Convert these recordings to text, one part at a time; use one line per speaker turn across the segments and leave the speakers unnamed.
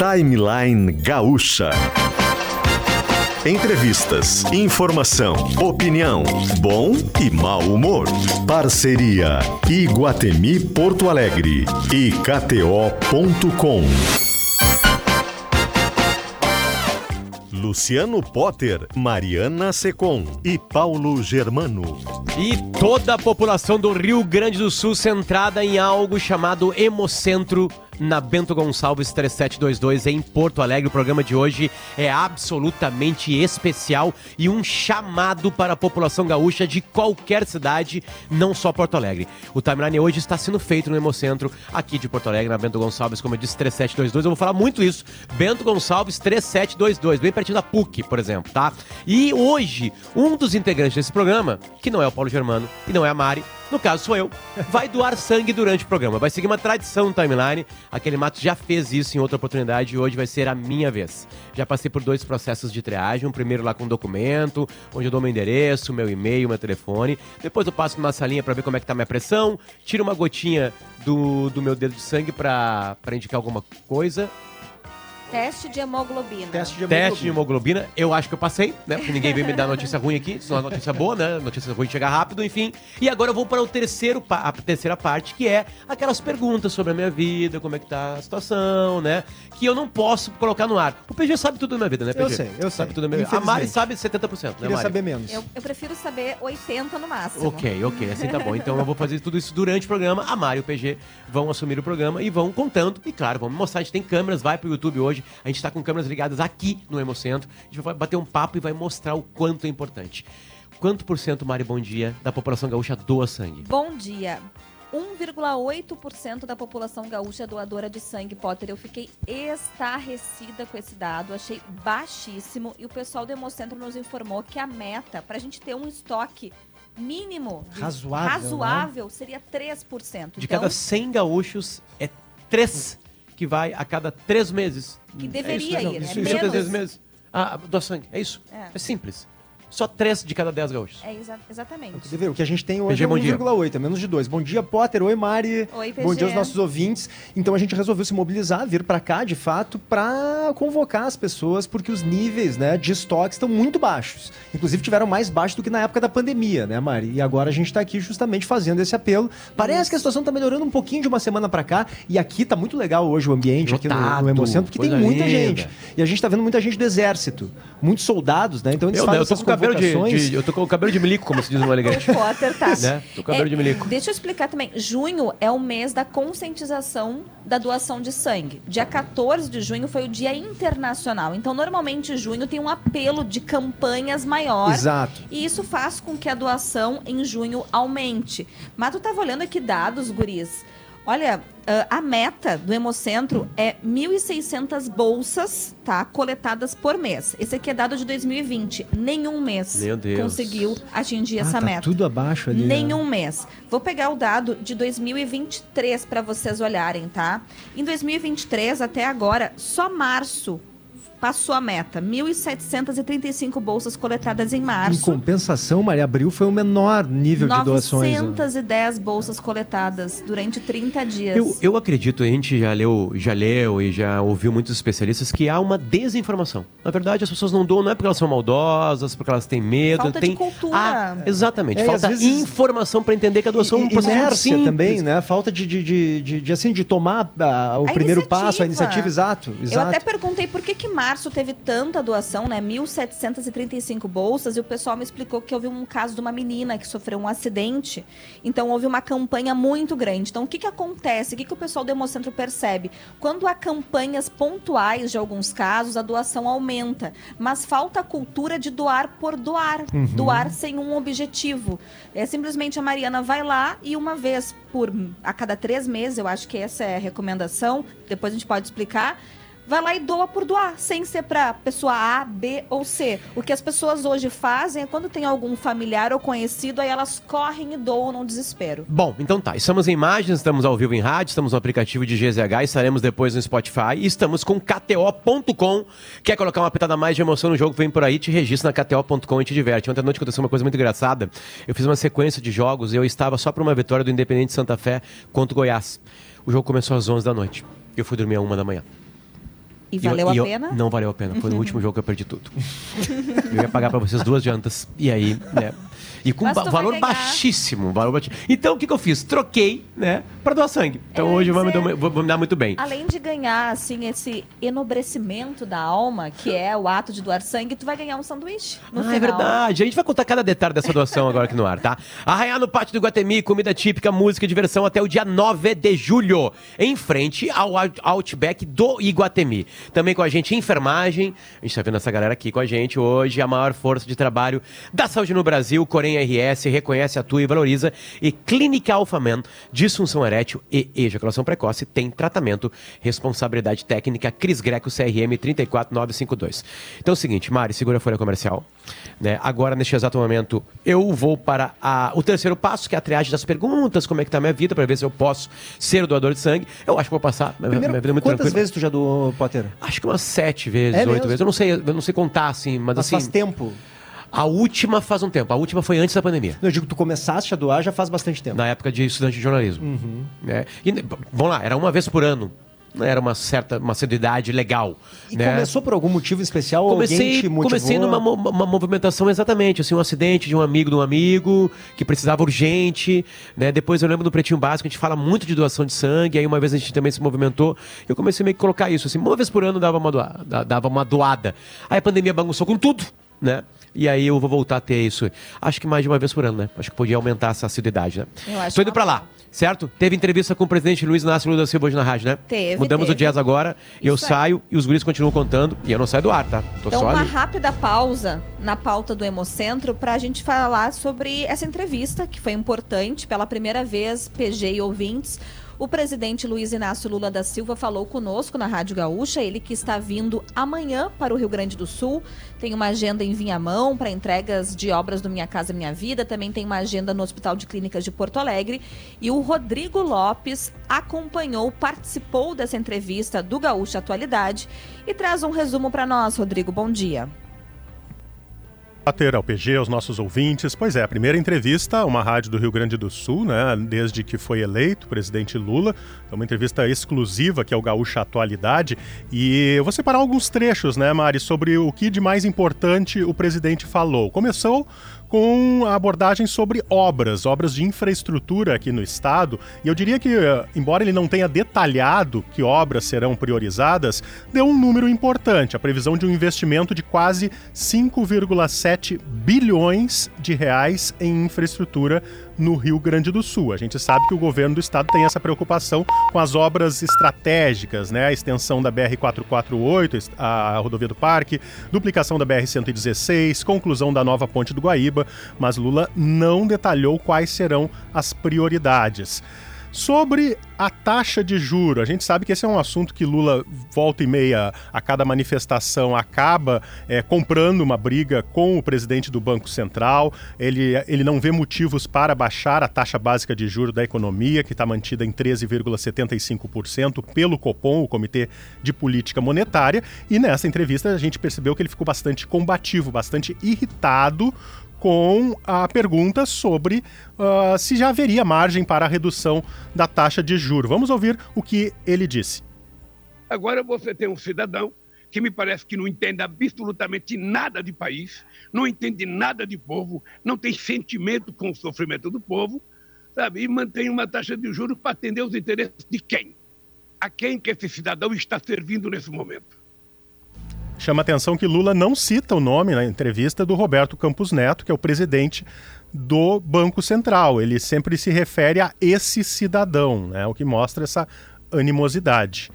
Timeline Gaúcha. Entrevistas, informação, opinião, bom e mau humor. Parceria Iguatemi Porto Alegre e KTO.com. Luciano Potter, Mariana Secom e Paulo Germano.
E toda a população do Rio Grande do Sul centrada em algo chamado Hemocentro na Bento Gonçalves 3722 em Porto Alegre. O programa de hoje é absolutamente especial e um chamado para a população gaúcha de qualquer cidade, não só Porto Alegre. O timeline hoje está sendo feito no Hemocentro aqui de Porto Alegre, na Bento Gonçalves, como eu disse, 3722. Eu vou falar muito isso. Bento Gonçalves 3722, bem pertinho da PUC, por exemplo, tá? E hoje, um dos integrantes desse programa, que não é o Paulo Germano e não é a Mari, no caso sou eu, vai doar sangue durante o programa. Vai seguir uma tradição no timeline. Aquele Mato já fez isso em outra oportunidade e hoje vai ser a minha vez. Já passei por dois processos de triagem. Um primeiro lá com documento, onde eu dou meu endereço, meu e-mail, meu telefone. Depois eu passo numa salinha para ver como é que tá minha pressão. Tiro uma gotinha do, do meu dedo de sangue para indicar alguma coisa.
Teste de hemoglobina.
Teste de hemoglobina. Teste de hemoglobina. Eu acho que eu passei, né? Porque ninguém veio me dar notícia ruim aqui. Só uma notícia boa, né? Notícia ruim chega rápido, enfim. E agora eu vou para o terceiro, a terceira parte, que é aquelas perguntas sobre a minha vida, como é que tá a situação, né? Que eu não posso colocar no ar. O PG sabe tudo da minha vida, né, PG?
Eu sei, eu sei.
Sabe tudo da minha vida. A Mari sabe 70%, né,
Queria
Mari?
saber menos.
Eu, eu prefiro saber 80 no máximo.
Ok, ok, assim tá bom. Então eu vou fazer tudo isso durante o programa. A Mari e o PG vão assumir o programa e vão contando. E claro, vamos mostrar. A gente tem câmeras, vai pro YouTube hoje. A gente tá com câmeras ligadas aqui no Hemocentro. A gente vai bater um papo e vai mostrar o quanto é importante. Quanto por cento, Mari, bom dia, da população gaúcha doa sangue?
Bom dia. 1,8% da população gaúcha é doadora de sangue, Potter. Eu fiquei estarrecida com esse dado, achei baixíssimo. E o pessoal do Hemocentro nos informou que a meta para a gente ter um estoque mínimo de-
Razoável,
razoável seria 3%.
De
então,
cada 100 gaúchos, é 3 que vai a cada 3 meses.
Que
É
deveria
isso, não,
ir,
Isso,
é
isso,
menos.
3 meses. Ah, doa sangue, é isso.
É.
É, simples. Só 3 de cada 10 gaúchos.
É exa- exatamente.
Ver? O que a gente tem hoje
PG,
é
bom dia.
1,8, é menos de 2. Bom dia, Potter. Oi, Mari.
Oi,
Bom dia aos
PG.
nossos ouvintes. Então a gente resolveu se mobilizar, vir pra cá, de fato, pra convocar as pessoas, porque os níveis né, de estoque estão muito baixos. Inclusive tiveram mais baixos do que na época da pandemia, né, Mari? E agora a gente tá aqui justamente fazendo esse apelo. Parece que a situação tá melhorando um pouquinho de uma semana pra cá. E aqui tá muito legal hoje o ambiente aqui no, no Hemocentro, porque tem muita
linda.
gente. E a gente tá vendo muita gente do exército, muitos soldados, né? Então eles
Eu,
fazem
eu tô
essas
com cabelo de, de- Eu tô com o cabelo de milico, como se diz no
O
Alegrete.
Potter tá.
Né? Tô com cabelo de milico.
Deixa eu explicar também. Junho é o mês da conscientização da doação de sangue. Dia 14 de junho foi o Dia Internacional. Então, normalmente, junho tem um apelo de campanhas maior.
Exato.
E isso faz com que a doação em junho aumente. Mas tu tava olhando aqui dados, guris. Olha, ah, a meta do Hemocentro é 1.600 bolsas, tá? Coletadas por mês. Esse aqui é dado de 2020. Nenhum mês
Meu Deus.
conseguiu atingir
Ah,
essa
tá
meta.
tudo abaixo ali. né?
Nenhum mês. Vou pegar o dado de 2023 para vocês olharem, tá? Em 2023 até agora, só março passou a meta. 1.735 bolsas coletadas em
Em
março.
compensação, Maria Abril foi o menor nível de doações. né?
910 bolsas coletadas durante 30 dias.
Eu, eu acredito, a gente já leu, já leu e já ouviu muitos especialistas que há uma desinformação. Na verdade, as pessoas não doam não é porque elas são maldosas, porque elas têm medo.
Falta de
tem...
cultura.
Ah, exatamente.
É,
Falta
vezes-
informação para entender que a doação é um processo simples.
também, né? Falta de, de, de, de- de, assim, de tomar ah, o
A
primeiro
iniciativa.
passo, a iniciativa, exato.
Eu
exato.
até perguntei por que, que março teve tanta doação, né? 1.735 bolsas, e o pessoal me explicou que houve um caso de uma menina que sofreu um acidente. Então houve uma campanha muito grande. Então o que, que acontece? O que, que o pessoal do Hemocentro percebe? Quando há campanhas pontuais de alguns casos, a doação aumenta. Mas falta a cultura de doar por doar. Doar sem um objetivo. É simplesmente a Mariana vai lá e uma vez por a cada três meses, eu acho que essa é a recomendação, depois a gente pode explicar. Vai lá e doa por doar, sem ser para pessoa A, B ou C. O que as pessoas hoje fazem é quando tem algum familiar ou conhecido, aí elas correm e doam no desespero.
Bom, então tá. Estamos em imagens, estamos ao vivo em rádio, estamos no aplicativo de GZH, estaremos depois no Spotify e estamos com KTO.com. Quer colocar uma pitada mais de emoção no jogo? Vem por aí, te registra na KTO.com e te diverte. Ontem à noite aconteceu uma coisa muito engraçada. Eu fiz uma sequência de jogos e eu estava só para uma vitória do Independente Santa Fé contra o Goiás. O jogo começou às 11 da noite. Eu fui dormir às 1 da manhã.
E valeu
eu- e
a
eu-
pena?
Não valeu a pena. Foi no último jogo que eu perdi tudo. eu ia pagar pra vocês duas jantas. E aí, né? E com ba- valor baixíssimo, valor baixíssimo. Então, o que, que eu fiz? Troquei, né? Pra doar sangue. Então,
Eu
hoje me, dar, vou- me dar muito bem.
Além de ganhar, assim, esse enobrecimento da alma, que é o ato de doar sangue, tu vai ganhar um sanduíche no
ah,
final.
é verdade. A gente vai contar cada detalhe dessa doação agora aqui no ar, tá? Arraiar no Pátio do Guatemi, comida típica, música e diversão até o dia 9 de julho, em frente ao Out- Outback do Iguatemi. Também com a gente enfermagem. A gente tá vendo essa galera aqui com a gente hoje, a maior força de trabalho da saúde no Brasil, Corém RS, reconhece, atua e valoriza. E Clínica Alphaman, disfunção erétil e ejaculação precoce, tem tratamento, responsabilidade técnica, Cris Greco, CRM 34952. Então é o seguinte, Mari, segura a folha comercial. Né? Agora, neste exato momento, eu vou para a- o terceiro passo, que é a triagem das perguntas, como é que tá a minha vida, para ver se eu posso ser o doador de sangue. Eu acho que vou passar. minha-
Primeiro,
minha vida é muito
quantas
tranquila.
vezes tu já doou, Potter?
Acho que umas sete vezes,
É
oito
mesmo?
vezes. Eu não sei, eu não sei contar, assim, mas,
Mas
assim.
faz tempo.
A última faz um tempo. A última foi antes da pandemia.
Eu digo, tu começaste a doar já faz bastante tempo.
Na época de estudante de jornalismo.
Uhum.
Né? E, vamos lá, era uma vez por ano. Né? Era uma certa, uma seriedade legal.
E
né?
começou por algum motivo especial?
Comecei, comecei numa uma movimentação exatamente, assim, um acidente de um amigo de um amigo que precisava urgente, né? Depois eu lembro do Pretinho Básico, a gente fala muito de doação de sangue, aí uma vez a gente também se movimentou, e eu comecei meio que colocar isso, assim, uma vez por ano dava uma, doa- da- dava uma doada. Aí a pandemia bagunçou com tudo, né? E aí eu vou voltar a ter isso, acho que mais de uma vez por ano, né? Acho que podia aumentar essa assiduidade, né?
Eu acho
Tô indo pra lá. Certo? Teve entrevista com o presidente Luiz Inácio Lula da Silva hoje na rádio, né?
Teve,
Mudamos
teve.
o jazz agora, e eu
Isso aí.
saio e os guris continuam contando, e eu não saio do ar, tá? Tô
Então,
só
uma
ali.
rápida pausa na pauta do Hemocentro para a gente falar sobre essa entrevista, que foi importante. Pela primeira vez, PG e ouvintes, o presidente Luiz Inácio Lula da Silva falou conosco na Rádio Gaúcha. Ele que está vindo amanhã para o Rio Grande do Sul. Tem uma agenda em Vinhamão para entregas de obras do Minha Casa Minha Vida. Também tem uma agenda no Hospital de Clínicas de Porto Alegre. E o Rodrigo Lopes acompanhou, participou dessa entrevista do Gaúcha Atualidade e traz um resumo para nós, Rodrigo. Bom dia.
Bater ao PG, aos nossos ouvintes. Pois é, a primeira entrevista, uma rádio do Rio Grande do Sul, né? Desde que foi eleito presidente Lula. É uma entrevista exclusiva que é o Gaúcha Atualidade. E eu vou separar alguns trechos, né, Mari, sobre o que de mais importante o presidente falou. Começou com a abordagem sobre obras, obras de infraestrutura aqui no estado. E eu diria que, eh, embora ele não tenha detalhado que obras serão priorizadas, deu um número importante, a previsão de um investimento de quase 5,7 bilhões de reais em infraestrutura no Rio Grande do Sul. A gente sabe que o governo do estado tem essa preocupação com as obras estratégicas, né? A extensão da BR 448, a rodovia do Parque, duplicação da BR 116, conclusão da nova ponte do Guaíba, mas Lula não detalhou quais serão as prioridades. Sobre a taxa de juro, a gente sabe que esse é um assunto que Lula volta e meia a cada manifestação acaba é, comprando uma briga com o presidente do Banco Central. Ele, ele não vê motivos para baixar a taxa básica de juro da economia, que está mantida em 13,75% pelo Copom, o Comitê de Política Monetária. E nessa entrevista a gente percebeu que ele ficou bastante combativo, bastante irritado com a pergunta sobre uh, se já haveria margem para a redução da taxa de juro. Vamos ouvir o que ele disse.
Agora você tem um cidadão que me parece que não entende absolutamente nada de país, não entende nada de povo, não tem sentimento com o sofrimento do povo, sabe? E mantém uma taxa de juros para atender os interesses de quem? A quem que esse cidadão está servindo nesse momento?
Chama atenção que Lula não cita o nome na entrevista do Roberto Campos Neto, que é o presidente do Banco Central. Ele sempre se refere a esse cidadão, né? o que mostra essa animosidade.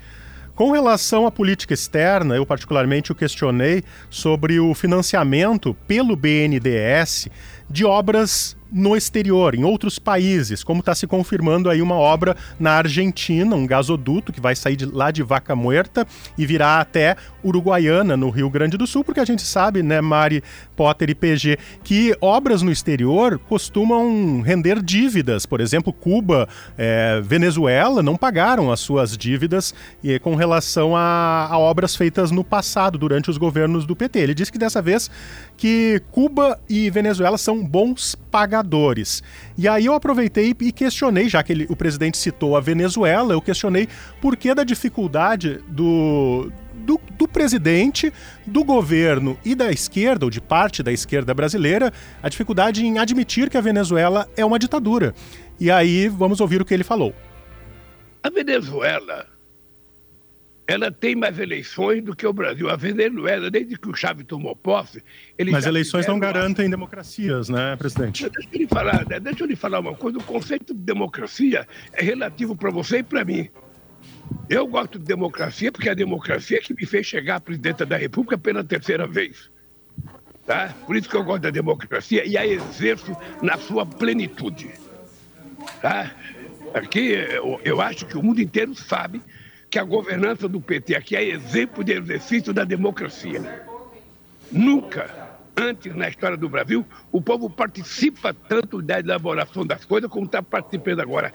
Com relação à política externa, eu particularmente o questionei sobre o financiamento pelo BNDES de obras no exterior, em outros países, como está se confirmando aí uma obra na Argentina, um gasoduto que vai sair de, lá de Vaca Muerta e virá até Uruguaiana, no Rio Grande do Sul, porque a gente sabe, né, Mari, Potter e PG, que obras no exterior costumam render dívidas. Por exemplo, Cuba, é, Venezuela não pagaram as suas dívidas e, com relação a, a obras feitas no passado, durante os governos do PT. Ele disse que dessa vez que Cuba e Venezuela são bons pagadores. E aí eu aproveitei e questionei, já que ele, o presidente citou a Venezuela, eu questionei por que da dificuldade do, do, do presidente, do governo e da esquerda, ou de parte da esquerda brasileira, a dificuldade em admitir que a Venezuela é uma ditadura. E aí vamos ouvir o que ele falou.
A Venezuela ela tem mais eleições do que o Brasil. A Venezuela, desde que o Chávez tomou posse,
ele Mas eleições não garantem democracias, né, presidente?
Deixa eu lhe falar, né? deixa eu lhe falar uma coisa. O conceito de democracia é relativo para você e para mim. Eu gosto de democracia porque é a democracia que me fez chegar à presidenta da República pela terceira vez. Tá? Por isso que eu gosto da democracia e a exerço na sua plenitude. Tá? Aqui eu, eu acho que o mundo inteiro sabe que a governança do PT aqui é exemplo de exercício da democracia. Nunca antes na história do Brasil o povo participa tanto da elaboração das coisas como está participando agora.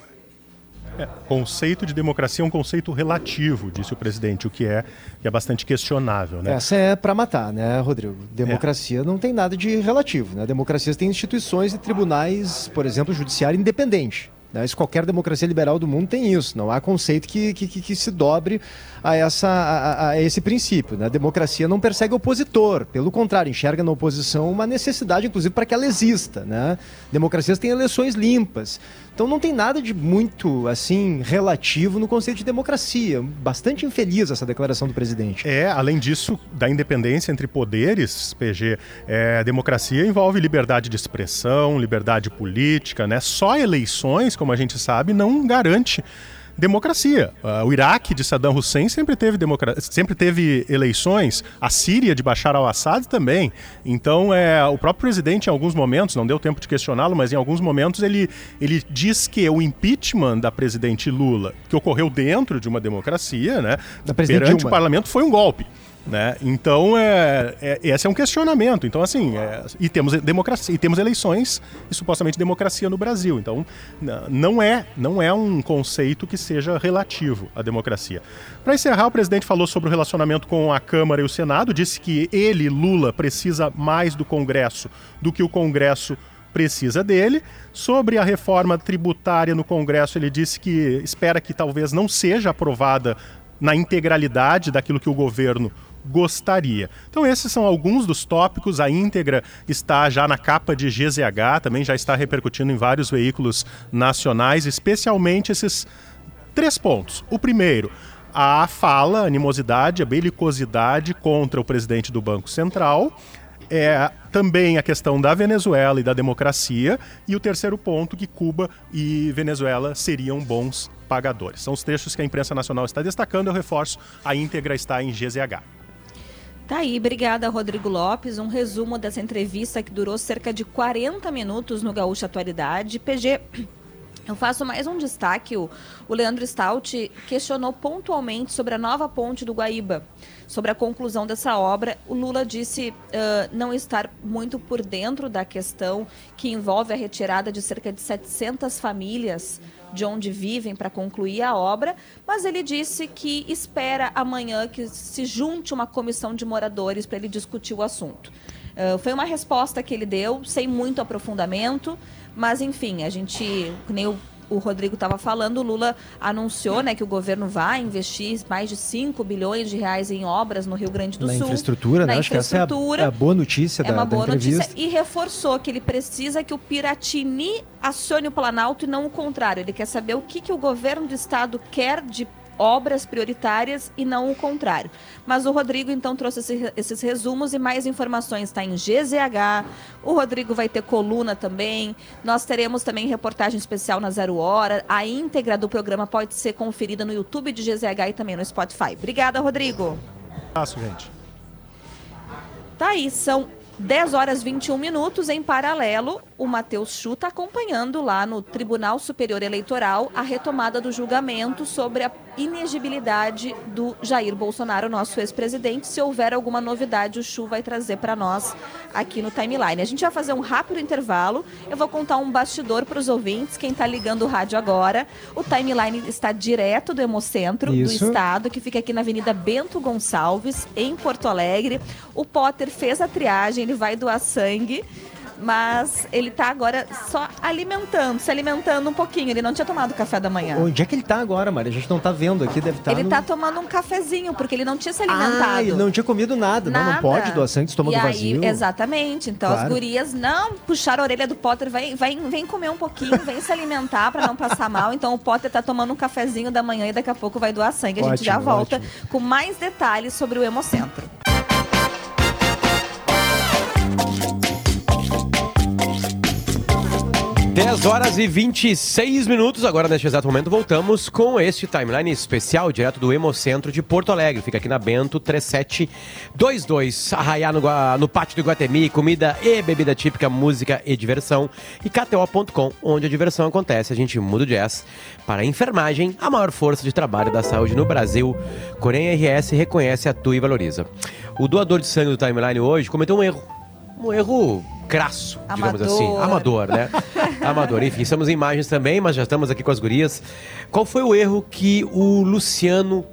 É, conceito de democracia é um conceito relativo, disse o presidente, o que é, que é bastante questionável. Né?
Essa é para matar, né, Rodrigo? Democracia é. não tem nada de relativo. Né? Democracias têm instituições e tribunais, por exemplo, judiciário independente. Né? Isso, qualquer democracia liberal do mundo tem isso. Não há conceito que, que, que se dobre a, essa, a, a, esse princípio. Né? A democracia não persegue opositor, pelo contrário, enxerga na oposição uma necessidade, inclusive, para que ela exista. Né? Democracias têm eleições limpas. Então não tem nada de muito assim relativo no conceito de democracia. Bastante infeliz essa declaração do presidente.
É, além disso, da independência entre poderes, PG, é, democracia envolve liberdade de expressão, liberdade política, né? Só eleições, como a gente sabe, não garante democracia. Uh, o Iraque de Saddam Hussein sempre teve, sempre teve eleições, a Síria de Bashar al-Assad também. Então, é, o próprio presidente, em alguns momentos, não deu tempo de questioná-lo, mas em alguns momentos ele, ele diz que o impeachment da presidente Lula, que ocorreu dentro de uma democracia, né, perante Dilma. o parlamento, foi um golpe. Né? Então, é, é, esse é um questionamento. Então, assim, é, e temos democracia, e temos eleições e supostamente democracia no Brasil. Então, não é, não é um conceito que seja relativo à democracia. Para encerrar, o presidente falou sobre o relacionamento com a Câmara e o Senado, disse que ele, Lula, precisa mais do Congresso do que o Congresso precisa dele. Sobre a reforma tributária no Congresso, ele disse que espera que talvez não seja aprovada na integralidade daquilo que o governo gostaria. Então esses são alguns dos tópicos. A íntegra está já na capa de GZH, também já está repercutindo em vários veículos nacionais, especialmente esses três pontos. O primeiro, a fala, a animosidade, a belicosidade contra o presidente do Banco Central. É, também a questão da Venezuela e da democracia. E o terceiro ponto, que Cuba e Venezuela seriam bons pagadores. São os trechos que a imprensa nacional está destacando. Eu reforço, a íntegra está em GZH.
Tá aí, obrigada Rodrigo Lopes. Um resumo dessa entrevista que durou cerca de 40 minutos no Gaúcha Atualidade. PG, eu faço mais um destaque. O, Leandro Stout questionou pontualmente sobre a nova ponte do Guaíba, sobre a conclusão dessa obra. O Lula disse uh, não estar muito por dentro da questão que envolve a retirada de cerca de 700 famílias de onde vivem para concluir a obra, mas ele disse que espera amanhã que se junte uma comissão de moradores para ele discutir o assunto. Uh, foi uma resposta que ele deu, sem muito aprofundamento, mas enfim, a gente, nem o o Rodrigo estava falando, o Lula anunciou né, que o governo vai investir mais de 5 bilhões de reais em obras no Rio Grande do
na
Sul.
Infraestrutura,
na
né?
infraestrutura,
Acho que essa é a, é a boa notícia é da,
uma
boa
da notícia e reforçou que ele precisa que o Piratini acione o Planalto e não o contrário. Ele quer saber o que, que o governo do estado quer de obras prioritárias e não o contrário. Mas o Rodrigo então trouxe esse, esses resumos e mais informações está em GZH. O Rodrigo vai ter coluna também. Nós teremos também reportagem especial na Zero Hora. A íntegra do programa pode ser conferida no YouTube de GZH e também no Spotify. Obrigada, Rodrigo.
Passo, gente.
Tá aí, são 10 horas 21 minutos. Em paralelo, o Matheus Chu está acompanhando lá no Tribunal Superior Eleitoral a retomada do julgamento sobre a inegibilidade do Jair Bolsonaro, nosso ex-presidente. Se houver alguma novidade, o Chu vai trazer para nós aqui no timeline. A gente vai fazer um rápido intervalo. Eu vou contar um bastidor para os ouvintes, quem está ligando o rádio agora. O timeline está direto do Hemocentro Isso. do Estado, que fica aqui na Avenida Bento Gonçalves, em Porto Alegre. O Potter fez a triagem, ele vai doar sangue mas ele tá agora só alimentando, se alimentando um pouquinho. Ele não tinha tomado café da manhã.
Onde é que ele tá agora, Maria? A gente não tá vendo aqui, deve estar
ele
no...
tá tomando um cafezinho, porque ele não tinha se alimentado.
Ah, ele não tinha comido nada. Não, não
Nada.
pode doar sangue, estômago
e aí,
vazio.
Exatamente. Então as
Claro.
gurias não puxaram a orelha do Potter, vem, vem, vem comer um pouquinho, vem se alimentar pra não passar mal. Então o Potter tá tomando um cafezinho da manhã e daqui a pouco vai doar sangue. A gente
Ótimo,
já volta
ótimo.
com mais detalhes sobre o Hemocentro.
10 horas e 26 minutos. Agora, neste exato momento, voltamos com este timeline especial direto do Hemocentro de Porto Alegre. Fica aqui na Bento 3722. Arraiar no, no pátio do Guatemi, comida e bebida típica, música e diversão. E KTO.com, onde a diversão acontece. A gente muda o jazz para a enfermagem, a maior força de trabalho da saúde no Brasil. Corém RS reconhece, atua e valoriza. O doador de sangue do timeline hoje cometeu um erro. Um erro crasso, digamos
Amador.
assim. Amador, né? Amador. Enfim, estamos em imagens também, mas já estamos aqui com as gurias. Qual foi o erro que o Luciano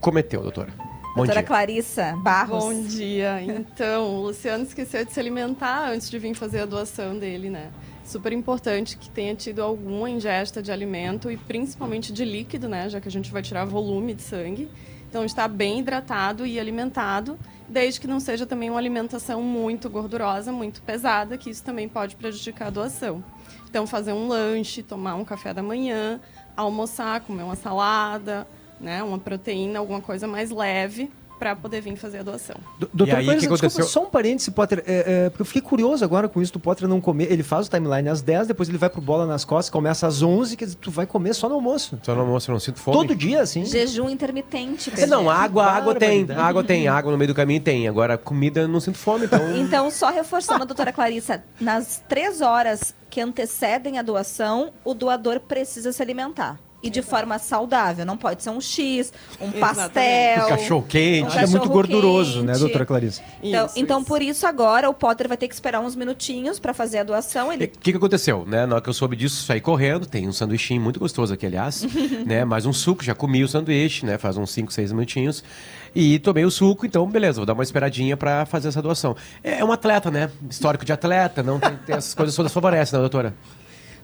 cometeu, doutora? Bom
Doutora
dia.
Clarissa Barros.
Bom dia. Então, o Luciano esqueceu de se alimentar antes de vir fazer a doação dele, né? Super importante que tenha tido alguma ingesta de alimento e principalmente de líquido, né? Já que a gente vai tirar volume de sangue. Então, está bem hidratado e alimentado, desde que não seja também uma alimentação muito gordurosa, muito pesada, que isso também pode prejudicar a doação. Então, fazer um lanche, tomar um café da manhã, almoçar, comer uma salada, né? Uma proteína, alguma coisa mais leve para poder vir fazer a doação.
Do- Doutor
aí,
Clarissa,
o que
desculpa,
aconteceu?
só um parêntese, Potter, é, é, porque eu fiquei curioso agora com isso do Potter não comer. Ele faz o timeline às 10, depois ele vai pro bola nas costas, começa às 11, quer dizer, tu vai comer só no almoço.
Só no almoço, eu não sinto fome.
Todo dia, assim.
Jejum intermitente.
É, Não, água, água tem.
Barbaridade.
Água tem, água no meio do caminho tem. Agora, comida eu não sinto fome, então.
Então, só reforçando, doutora Clarissa, nas três horas que antecedem a doação, o doador precisa se alimentar. E de forma saudável. Não pode ser um X, um pastel.
Um cachorro quente.
um
Acho que é muito
cachorro
gorduroso, né,
quente.
doutora Clarissa?
Então,
Isso,
então
isso.
por isso, agora o Potter vai ter que esperar uns minutinhos para fazer a doação.
O
Ele
que, que aconteceu? Né? Na hora que eu soube disso, saí correndo. Tem um sanduichinho muito gostoso aqui, aliás. né? Mais um suco, já comi o sanduíche, né? Faz uns 5, 6 minutinhos. E tomei o suco, então beleza, vou dar uma esperadinha pra fazer essa doação. É, é um atleta, né? Histórico de atleta, não tem, tem essas coisas todas favorecem, né, doutora?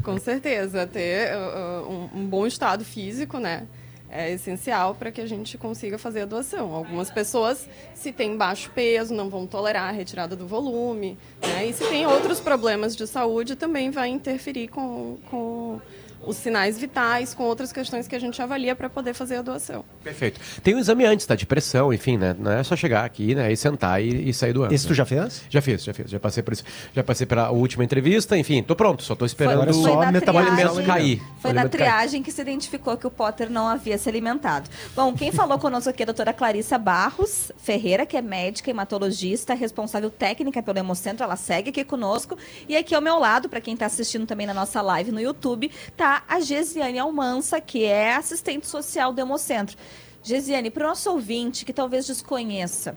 Com certeza, ter uh, uh, um, um bom estado físico, né? É essencial para que a gente consiga fazer a doação. Algumas pessoas, se têm baixo peso, não vão tolerar a retirada do volume. Né? E se tem outros problemas de saúde, também vai interferir com, com os sinais vitais, com outras questões que a gente avalia para poder fazer a doação.
Perfeito. Tem um exame antes, tá? De pressão, enfim, né? Não é só chegar aqui, né? E sentar e, e sair doando.
Esse tu já fez?
Já fiz, já fiz. Já passei por isso. Já passei pela última entrevista, enfim, tô pronto, só tô esperando
é
Foi
só o alimento.
cair.
Foi
O
na
cair.
triagem que se identificou que o Potter não havia se alimentado. Bom, quem falou conosco aqui é a doutora Clarissa Barros Ferreira, que é médica, hematologista, responsável técnica pelo Hemocentro. Ela segue aqui conosco. E aqui ao meu lado, para quem está assistindo também na nossa live no YouTube, tá a Gesiane Almança, que é assistente social do Hemocentro. Gesiane, para o nosso ouvinte que talvez desconheça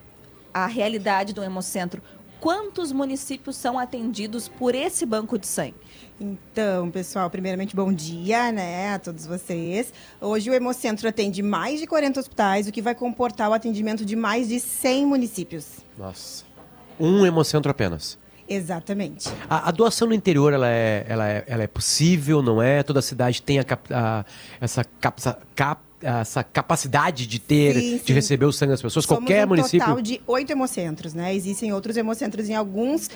a realidade do Hemocentro, quantos municípios são atendidos por esse banco de sangue?
Então, pessoal, primeiramente, bom dia, né, a todos vocês. Hoje o Hemocentro atende mais de 40 hospitais, o que vai comportar o atendimento de mais de 100 municípios.
Nossa. Um hemocentro apenas.
Exatamente.
A, a doação no interior, ela é, ela, é, ela é possível, não é? Toda cidade tem a cap- a- essa, capsa- cap- essa capacidade de ter,
Sim,
de
sim.
receber o sangue das pessoas?
Somos
Qualquer
um
município.
total de oito hemocentros, né? Existem outros hemocentros em alguns.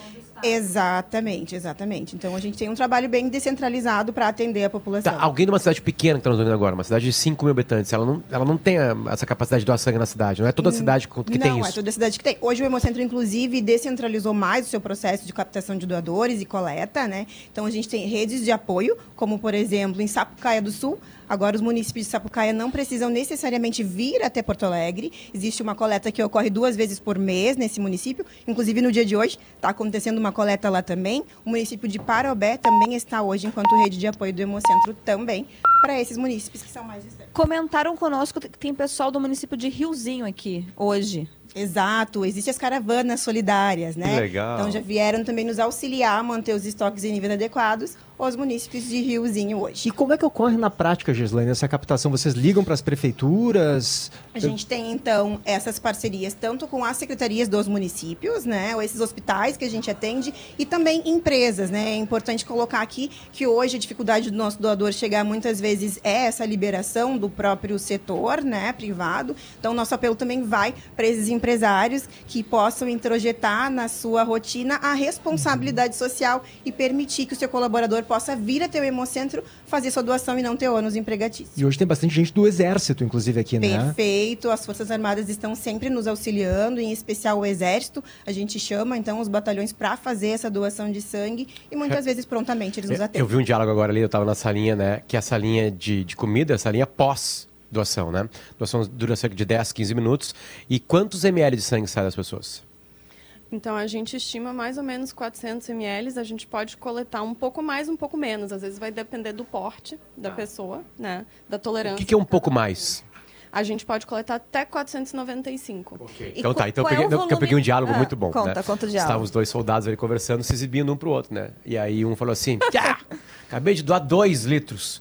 Exatamente, exatamente. Então a gente tem um trabalho bem descentralizado para atender a população.
Tá, alguém de uma cidade pequena que está nos ouvindo agora, uma cidade de 5 mil habitantes, ela não, ela não tem a- essa capacidade de doar sangue na cidade. Não é toda cidade que que
não,
tem
é
isso.
toda a cidade que tem. Hoje o Hemocentro, inclusive, descentralizou mais o seu processo de captação de doadores e coleta, né? Então a gente tem redes de apoio, como por exemplo em Sapucaia do Sul. Agora os municípios de Sapucaia não precisam necessariamente vir até Porto Alegre. Existe uma coleta que ocorre duas vezes por mês nesse município. Inclusive no dia de hoje está acontecendo uma coleta lá também. O município de Parobé também está hoje enquanto rede de apoio do Hemocentro também para esses municípios que são mais distantes.
Comentaram conosco que tem pessoal do município de Riozinho aqui hoje.
Exato, existem as caravanas solidárias, né?
Que legal.
Então já vieram também nos auxiliar a manter os estoques em níveis adequados. os municípios de Riozinho hoje.
E como é que ocorre na prática, Gislaine, essa captação? Vocês ligam para as prefeituras?
A gente tem, então, essas parcerias tanto com as secretarias dos municípios, né, ou esses hospitais que a gente atende, e também empresas, né? É importante colocar aqui que hoje a dificuldade do nosso doador chegar muitas vezes é essa liberação do próprio setor, né, privado. Então, nosso apelo também vai para esses empresários que possam introjetar na sua rotina a responsabilidade social e permitir que o seu colaborador possa vir até o Hemocentro fazer sua doação e não ter ônus empregatício.
E hoje tem bastante gente do Exército, inclusive, aqui, né?
Perfeito, as Forças Armadas estão sempre nos auxiliando, em especial o Exército. A gente chama, então, os batalhões para fazer essa doação de sangue e muitas vezes prontamente eles nos atendem.
Eu vi um diálogo agora ali, eu estava na salinha, né? Que é a salinha de, de comida, a salinha pós doação, né? Doação dura cerca de 10, 15 minutos. E quantos ml de sangue sai das pessoas?
Então a gente estima mais ou menos 400 ml, a gente pode coletar um pouco mais, um pouco menos, às vezes vai depender do porte da pessoa, né, da tolerância.
O que, que é um pouco mais?
A gente pode coletar até 495.
E
Então tá, então eu
é
peguei, não, porque eu
volume?
peguei um diálogo
Ah,
muito bom.
conta,
né?
conta o diálogo.
Estavam os dois soldados ali conversando, se exibindo um pro outro, né? E aí um falou assim: "Tchá, acabei de doar dois litros.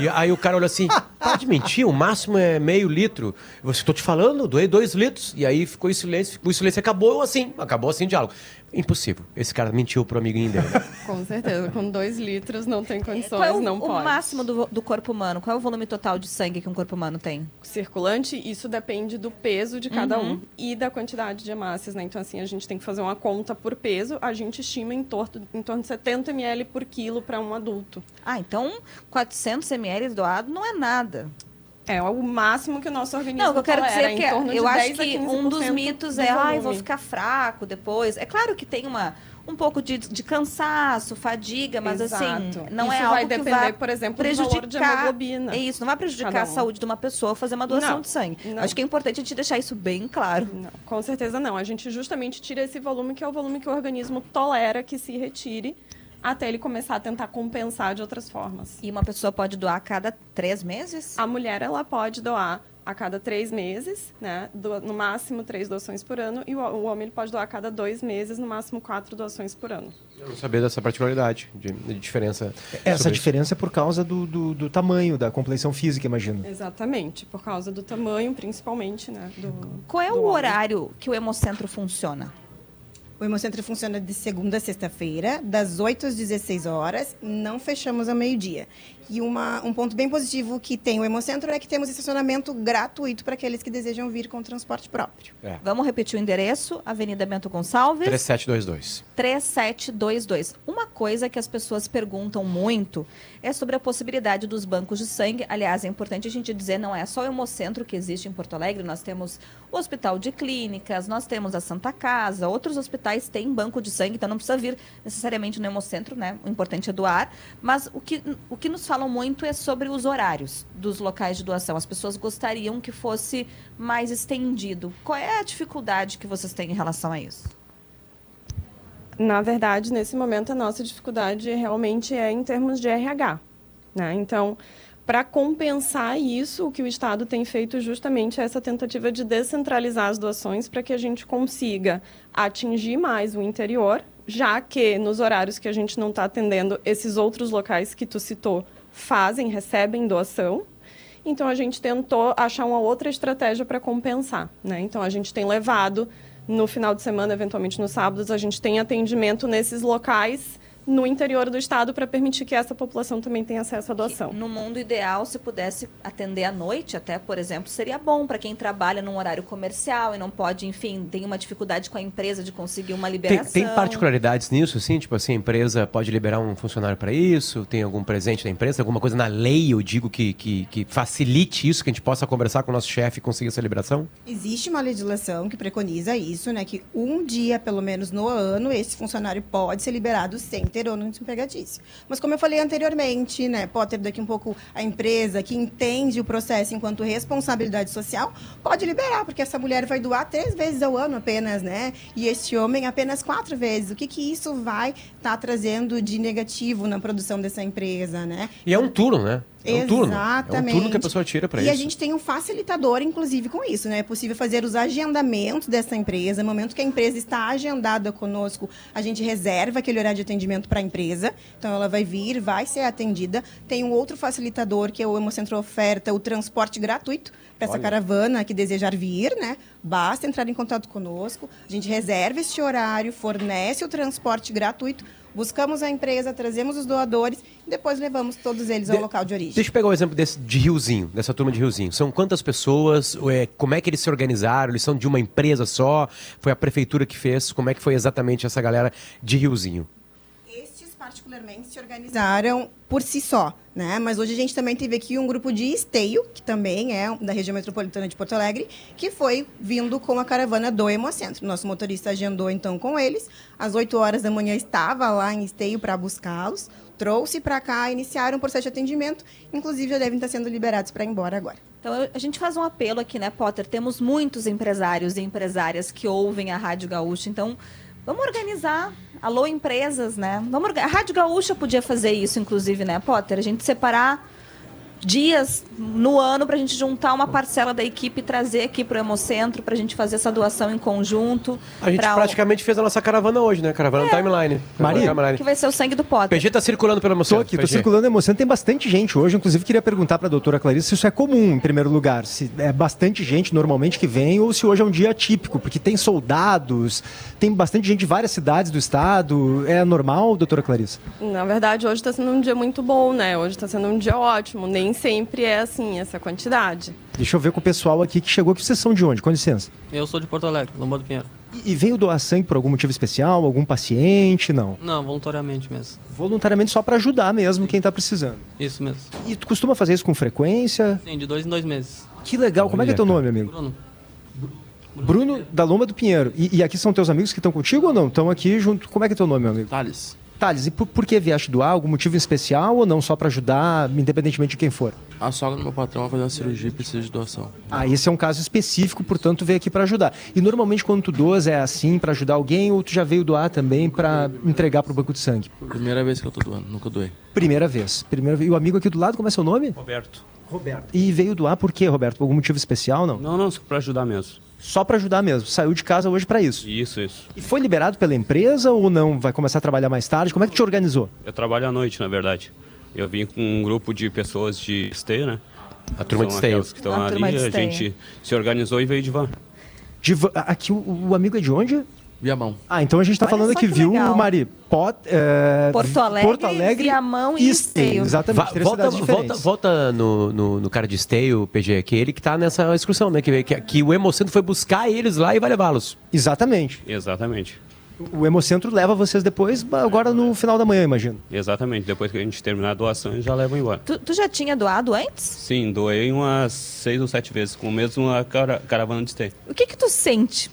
E aí o cara olhou assim: para de mentir, o máximo é meio litro. Eu falei, tô te falando, doei dois litros. E aí ficou em silêncio, o silêncio acabou assim, acabou assim o diálogo. Impossível. Esse cara mentiu pro amiguinho dele.
Com certeza, com dois litros não tem condições,
Qual é o,
não
o
pode.
máximo do, do corpo humano? Qual é o volume total de sangue que um corpo humano tem?
circulante, isso depende do peso de cada um e da quantidade de hemácias, né? Então, assim, a gente tem que fazer uma conta por peso. A gente estima em torno, em torno de 70 ml por quilo para um adulto.
Ah, então 400 ml doado não é nada.
É o máximo que o nosso organismo
Não, o que eu quero dizer é que eu acho
10 a
que um dos
15%
mitos é, ai, vou
volume.
ficar fraco depois. É claro que tem uma um pouco de, de cansaço, fadiga, mas
Exato.
assim, não
Isso
é algo que
depender,
vai
por exemplo,
prejudicar. É isso, não vai prejudicar
Cada
a
um.
saúde de uma pessoa fazer uma doação
Não,
de sangue.
não.
Acho que é importante a gente deixar isso bem claro.
Não, com certeza não. A gente justamente tira esse volume, que é o volume que o organismo tolera que se retire, até ele começar a tentar compensar de outras formas.
E uma pessoa pode doar a cada três meses?
A mulher ela pode doar a cada três meses, né? Do- no máximo três doações por ano, e o, o homem ele pode doar a cada dois meses, no máximo quatro doações por ano.
Eu não sabia dessa particularidade, de, de diferença.
Essa
sobre isso.
diferença é por causa do, do, do tamanho, da complexão física, imagino.
Exatamente, por causa do tamanho, principalmente, né? Do,
Qual é
do
o
homem.
horário que o Hemocentro funciona?
O Hemocentro funciona de segunda a sexta-feira, das 8 às 16 horas, não fechamos ao meio-dia. E uma, um ponto bem positivo que tem o Hemocentro é que temos estacionamento gratuito para aqueles que desejam vir com transporte próprio.
É.
Vamos repetir o endereço? Avenida Bento Gonçalves.
3722.
3722. Uma coisa que as pessoas perguntam muito é sobre a possibilidade dos bancos de sangue. Aliás, é importante a gente dizer, não é só o Hemocentro que existe em Porto Alegre, nós temos o Hospital de Clínicas, nós temos a Santa Casa, outros hospitais têm banco de sangue, então não precisa vir necessariamente no Hemocentro, né? O importante é doar. Mas o que, o que nos falam muito é sobre os horários dos locais de doação. As pessoas gostariam que fosse mais estendido. Qual é a dificuldade que vocês têm em relação a isso?
Na verdade, nesse momento, a nossa dificuldade realmente é em termos de RH. Né? Então, para compensar isso, o que o Estado tem feito justamente é essa tentativa de descentralizar as doações para que a gente consiga atingir mais o interior, já que nos horários que a gente não está atendendo, esses outros locais que tu citou fazem, recebem doação. Então, a gente tentou achar uma outra estratégia para compensar. Né? Então, a gente tem levado no final de semana, eventualmente nos sábados, a gente tem atendimento nesses locais no interior do estado para permitir que essa população também tenha acesso à doação.
No mundo ideal, se pudesse atender à noite, até, por exemplo, seria bom para quem trabalha num horário comercial e não pode, enfim, tem uma dificuldade com a empresa de conseguir uma
Tem,
liberação.
tem particularidades nisso, assim? Tipo assim, a empresa pode liberar um funcionário para isso? Tem algum presente da empresa? Alguma coisa na lei, eu digo, que, que, que facilite isso, que a gente possa conversar com o nosso chefe e conseguir essa liberação?
Existe uma legislação que preconiza isso, né? Que um dia, pelo menos no ano, esse funcionário pode ser liberado sem ônus empregatício. Mas como eu falei anteriormente, né, Potter, daqui um pouco a empresa que entende o processo enquanto responsabilidade social, pode liberar, porque essa mulher vai doar três vezes ao ano apenas, né? E este homem apenas quatro vezes. O que, que isso vai estar trazendo de negativo na produção dessa empresa, né?
E é um turno, né? É um turno. É um
Exatamente.
turno que a pessoa tira pra
e
isso.
a gente tem um facilitador, inclusive, com isso, né? É possível fazer os agendamentos dessa empresa. No momento que a empresa está agendada conosco, a gente reserva aquele horário de atendimento para a empresa. Então, ela vai vir, vai ser atendida. Tem um outro facilitador, que é o Hemocentro Oferta, o transporte gratuito para essa caravana que desejar vir, né? Basta entrar em contato conosco. A gente reserva este horário, fornece o transporte gratuito. Buscamos a empresa, trazemos os doadores e depois levamos todos eles ao
De-
local de origem.
Deixa eu pegar o exemplo desse de Riozinho, dessa turma de Riozinho. São quantas pessoas? É, como é que eles se organizaram? Eles são de uma empresa só? Foi a prefeitura que fez? Como é que foi exatamente essa galera de Riozinho?
Particularmente, se organizaram por si só, né? Mas hoje a gente também teve aqui um grupo de esteio, que também é da região metropolitana de Porto Alegre, que foi vindo com a caravana do Hemocentro. Nosso motorista agendou, então, com eles. Às 8 horas da manhã estava lá em esteio para buscá-los, trouxe para cá, iniciaram o processo de atendimento, inclusive já devem estar sendo liberados para ir embora agora.
Então a gente faz um apelo aqui, né, Potter? Temos muitos empresários e empresárias que ouvem a Rádio Gaúcha, então vamos organizar. Alô, empresas, né? Vamos A Rádio Gaúcha podia fazer isso, inclusive, né, Potter? A gente separar dias no ano para a gente juntar uma parcela da equipe e trazer aqui para o Hemocentro para a gente fazer essa doação em conjunto.
A gente
o-
praticamente fez a nossa caravana hoje, né? Caravana Timeline.
Maria,
Timeline.
Que vai ser o sangue do Potter.
PG tá circulando pela
Tô
emoção.
aqui, tô circulando emoção. Tem bastante gente hoje. Inclusive, queria perguntar para a doutora Clarice se isso é comum, em primeiro lugar. Se é bastante gente normalmente que vem ou se hoje é um dia atípico, porque tem soldados, tem bastante gente de várias cidades do estado. É normal, doutora Clarice?
Na verdade, hoje está sendo um dia muito bom, né? Hoje está sendo um dia ótimo. Nem sempre é assim, essa quantidade.
Deixa eu ver com o pessoal aqui que chegou. Que vocês são de onde? Com licença.
Eu sou de Porto Alegre, Lomba do Pinheiro.
E, e veio doar sangue por algum motivo especial? Algum paciente? Não.
Não, voluntariamente mesmo.
Voluntariamente só para ajudar mesmo quem tá precisando.
Isso mesmo.
E tu costuma fazer isso com frequência?
Sim, de dois em dois meses.
Que legal. Como é que é teu nome, amigo?
Bruno,
Bruno da Loma do Pinheiro. E, e aqui são teus amigos que estão contigo ou não? Estão aqui junto. Como é que é teu nome, meu amigo?
Thales.
Thales, e por, por que vieste doar? Algum motivo especial ou não? Só para ajudar, independentemente de quem for?
A sogra do meu patrão vai fazer uma cirurgia e precisa de doação.
Ah, esse é um caso específico, portanto, veio aqui para ajudar. E normalmente quando tu doas é assim para ajudar alguém ou tu já veio doar também para entregar pro banco de sangue?
Primeira vez que eu tô doando, nunca doei.
Primeira vez. Primeira vez. E o amigo aqui do lado, como é seu nome?
Roberto.
Roberto. E veio doar por quê, Roberto? Por algum motivo especial, não?
Não, não, pra ajudar mesmo.
Só para ajudar mesmo. Saiu de casa hoje para isso.
Isso, isso.
E foi liberado pela empresa ou não? Vai começar a trabalhar mais tarde? Como é que te organizou?
Eu trabalho à noite, na verdade. Eu vim com um grupo de pessoas de esteio, né?
A turma de
São
esteio.
que estão ali,
de
a gente se organizou e veio de van.
De va- aqui o, o amigo é de onde?
Viamão.
Ah, então a gente tá
Olha
falando aqui,
que
viu,
legal.
Mari? Pot, é,
Porto Alegre,
Porto Alegre
Viamão e Esteio.
Exatamente,
Va- volta, volta, volta no, no, no cara de esteio, PG, que ele que tá nessa excursão, né? Que, que, que o Hemocentro foi buscar eles lá e vai levá-los.
Exatamente.
Exatamente.
O Hemocentro leva vocês depois, agora no final da manhã, imagino.
Exatamente. Depois que a gente terminar a doação, eles já levam embora.
Tu, tu já tinha doado antes?
Sim, doei umas seis ou sete vezes, com o mesmo a cara- caravana de esteio.
O que que tu sente?